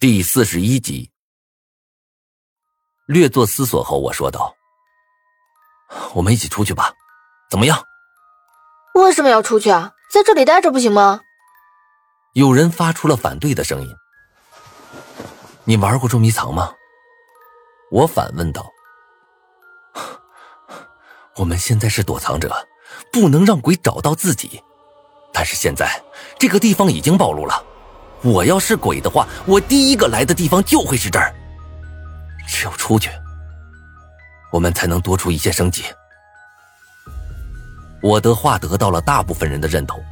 第四十一集，略作思索后，我说道：“我们一起出去吧，怎么样？”为什么要出去啊？在这里待着不行吗？有人发出了反对的声音。你玩过捉迷藏吗？我反问道。我们现在是躲藏者，不能让鬼找到自己。但是现在这个地方已经暴露了。我要是鬼的话，我第一个来的地方就会是这儿。只有出去，我们才能多出一些生机。我的话得到了大部分人的认同，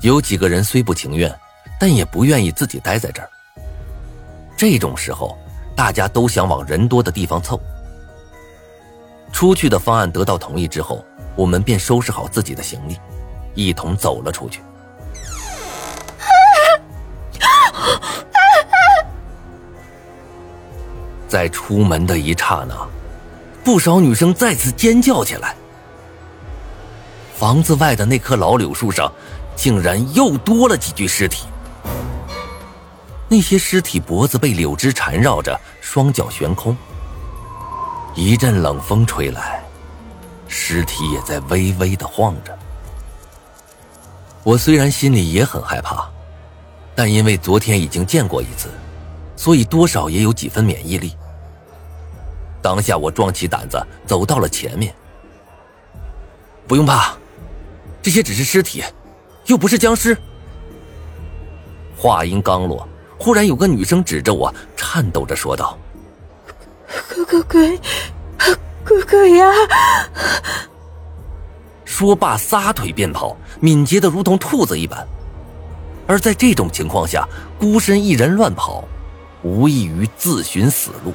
有几个人虽不情愿，但也不愿意自己待在这儿。这种时候，大家都想往人多的地方凑。出去的方案得到同意之后，我们便收拾好自己的行李，一同走了出去。在出门的一刹那，不少女生再次尖叫起来。房子外的那棵老柳树上，竟然又多了几具尸体。那些尸体脖子被柳枝缠绕着，双脚悬空。一阵冷风吹来，尸体也在微微的晃着。我虽然心里也很害怕，但因为昨天已经见过一次。所以多少也有几分免疫力。当下我壮起胆子走到了前面。不用怕，这些只是尸体，又不是僵尸。话音刚落，忽然有个女生指着我，颤抖着说道：“鬼鬼鬼，鬼鬼呀！”说罢撒腿便跑，敏捷的如同兔子一般。而在这种情况下，孤身一人乱跑。无异于自寻死路。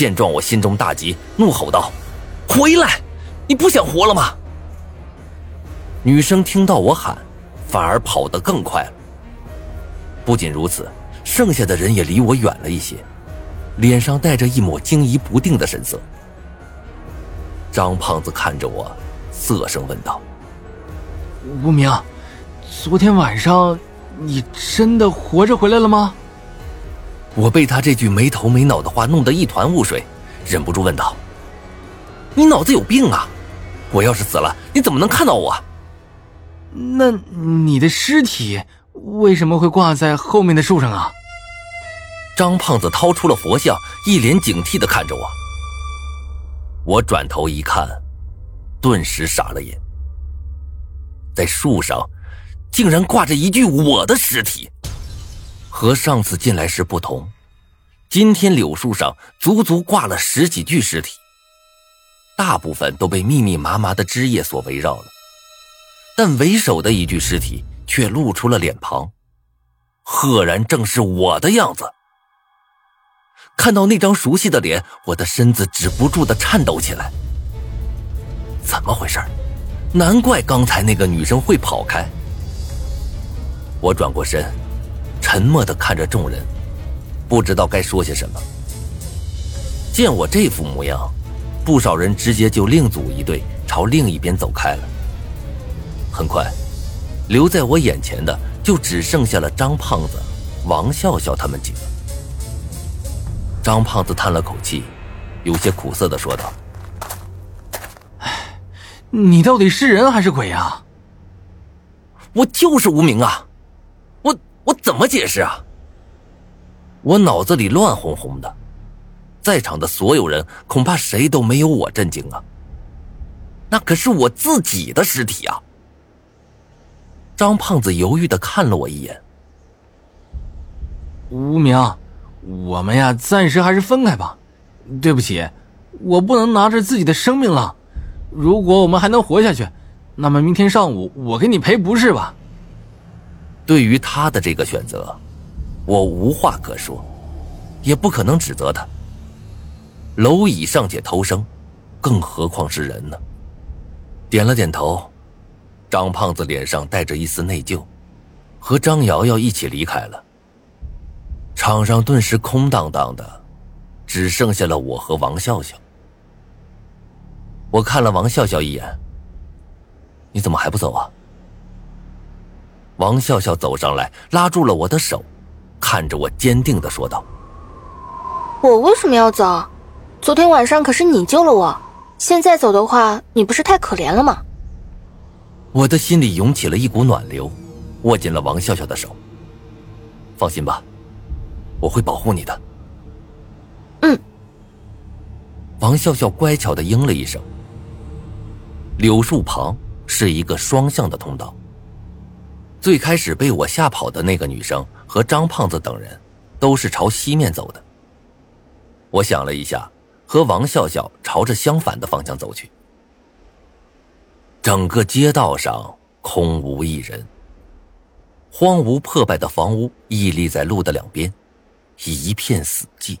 见状，我心中大急，怒吼道：“回来！你不想活了吗？”女生听到我喊，反而跑得更快了。不仅如此，剩下的人也离我远了一些，脸上带着一抹惊疑不定的神色。张胖子看着我，涩声问道：“无名，昨天晚上你真的活着回来了吗？”我被他这句没头没脑的话弄得一团雾水，忍不住问道：“你脑子有病啊！我要是死了，你怎么能看到我？那你的尸体为什么会挂在后面的树上啊？”张胖子掏出了佛像，一脸警惕的看着我。我转头一看，顿时傻了眼，在树上竟然挂着一具我的尸体。和上次进来时不同，今天柳树上足足挂了十几具尸体，大部分都被密密麻麻的枝叶所围绕了，但为首的一具尸体却露出了脸庞，赫然正是我的样子。看到那张熟悉的脸，我的身子止不住的颤抖起来。怎么回事？难怪刚才那个女生会跑开。我转过身。沉默的看着众人，不知道该说些什么。见我这副模样，不少人直接就另组一队朝另一边走开了。很快，留在我眼前的就只剩下了张胖子、王笑笑他们几个。张胖子叹了口气，有些苦涩的说道：“哎，你到底是人还是鬼啊？我就是无名啊！”我怎么解释啊？我脑子里乱哄哄的，在场的所有人恐怕谁都没有我震惊啊。那可是我自己的尸体啊！张胖子犹豫的看了我一眼。无名，我们呀，暂时还是分开吧。对不起，我不能拿着自己的生命了。如果我们还能活下去，那么明天上午我给你赔不是吧？对于他的这个选择，我无话可说，也不可能指责他。蝼蚁尚且偷生，更何况是人呢？点了点头，张胖子脸上带着一丝内疚，和张瑶瑶一起离开了。场上顿时空荡荡的，只剩下了我和王笑笑。我看了王笑笑一眼，你怎么还不走啊？王笑笑走上来，拉住了我的手，看着我，坚定的说道：“我为什么要走？昨天晚上可是你救了我，现在走的话，你不是太可怜了吗？”我的心里涌起了一股暖流，握紧了王笑笑的手。放心吧，我会保护你的。嗯。王笑笑乖巧的应了一声。柳树旁是一个双向的通道。最开始被我吓跑的那个女生和张胖子等人，都是朝西面走的。我想了一下，和王笑笑朝着相反的方向走去。整个街道上空无一人，荒芜破败的房屋屹立在路的两边，一片死寂。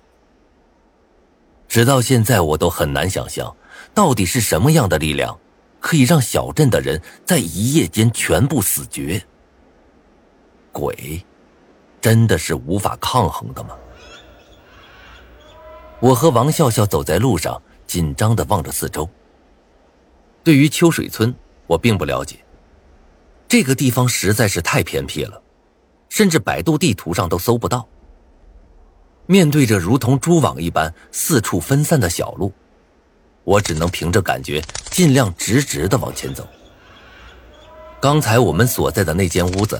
直到现在，我都很难想象，到底是什么样的力量，可以让小镇的人在一夜间全部死绝。鬼，真的是无法抗衡的吗？我和王笑笑走在路上，紧张的望着四周。对于秋水村，我并不了解。这个地方实在是太偏僻了，甚至百度地图上都搜不到。面对着如同蛛网一般四处分散的小路，我只能凭着感觉，尽量直直的往前走。刚才我们所在的那间屋子。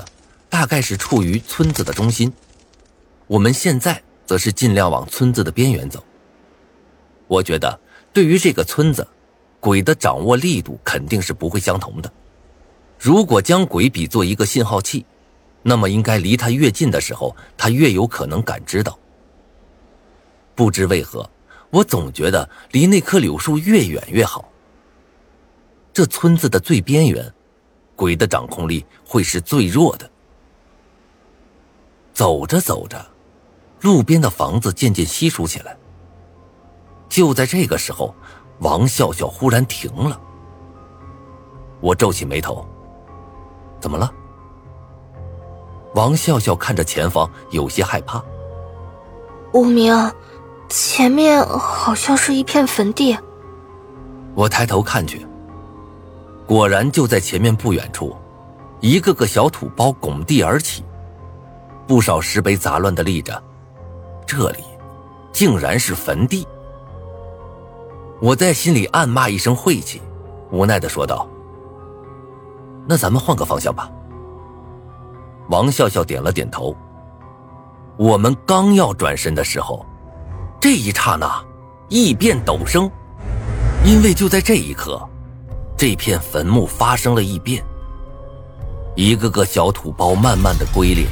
大概是处于村子的中心，我们现在则是尽量往村子的边缘走。我觉得，对于这个村子，鬼的掌握力度肯定是不会相同的。如果将鬼比作一个信号器，那么应该离他越近的时候，他越有可能感知到。不知为何，我总觉得离那棵柳树越远越好。这村子的最边缘，鬼的掌控力会是最弱的。走着走着，路边的房子渐渐稀疏起来。就在这个时候，王笑笑忽然停了。我皱起眉头：“怎么了？”王笑笑看着前方，有些害怕。无名，前面好像是一片坟地。我抬头看去，果然就在前面不远处，一个个小土包拱地而起。不少石碑杂乱的立着，这里竟然是坟地。我在心里暗骂一声晦气，无奈的说道：“那咱们换个方向吧。”王笑笑点了点头。我们刚要转身的时候，这一刹那，异变陡生，因为就在这一刻，这片坟墓发生了异变，一个个小土包慢慢的龟裂。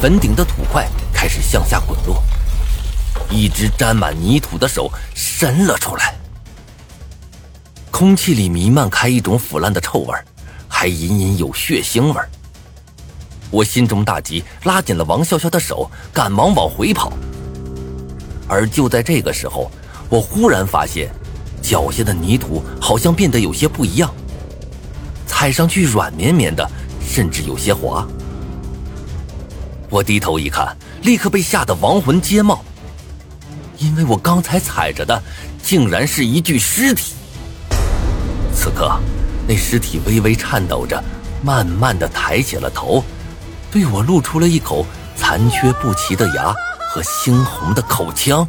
坟顶的土块开始向下滚落，一只沾满泥土的手伸了出来。空气里弥漫开一种腐烂的臭味还隐隐有血腥味我心中大急，拉紧了王笑笑的手，赶忙往回跑。而就在这个时候，我忽然发现，脚下的泥土好像变得有些不一样，踩上去软绵绵的，甚至有些滑。我低头一看，立刻被吓得亡魂皆冒，因为我刚才踩着的，竟然是一具尸体。此刻，那尸体微微颤抖着，慢慢的抬起了头，对我露出了一口残缺不齐的牙和猩红的口腔。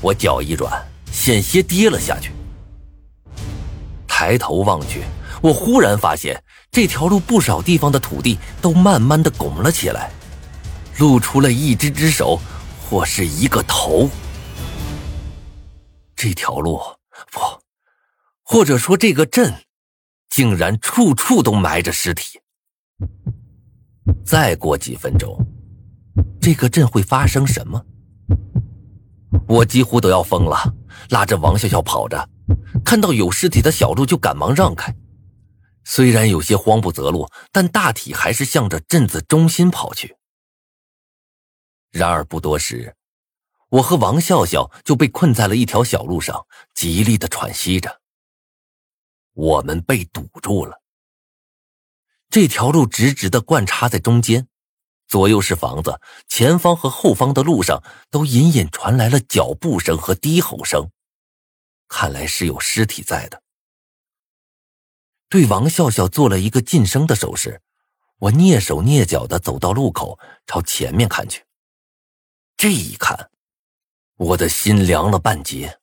我脚一软，险些跌了下去。抬头望去，我忽然发现。这条路不少地方的土地都慢慢的拱了起来，露出了一只只手，或是一个头。这条路不，或者说这个镇，竟然处处都埋着尸体。再过几分钟，这个镇会发生什么？我几乎都要疯了，拉着王笑笑跑着，看到有尸体的小路就赶忙让开。虽然有些慌不择路，但大体还是向着镇子中心跑去。然而不多时，我和王笑笑就被困在了一条小路上，极力的喘息着。我们被堵住了。这条路直直的贯插在中间，左右是房子，前方和后方的路上都隐隐传来了脚步声和低吼声，看来是有尸体在的。对王笑笑做了一个噤声的手势，我蹑手蹑脚的走到路口，朝前面看去。这一看，我的心凉了半截。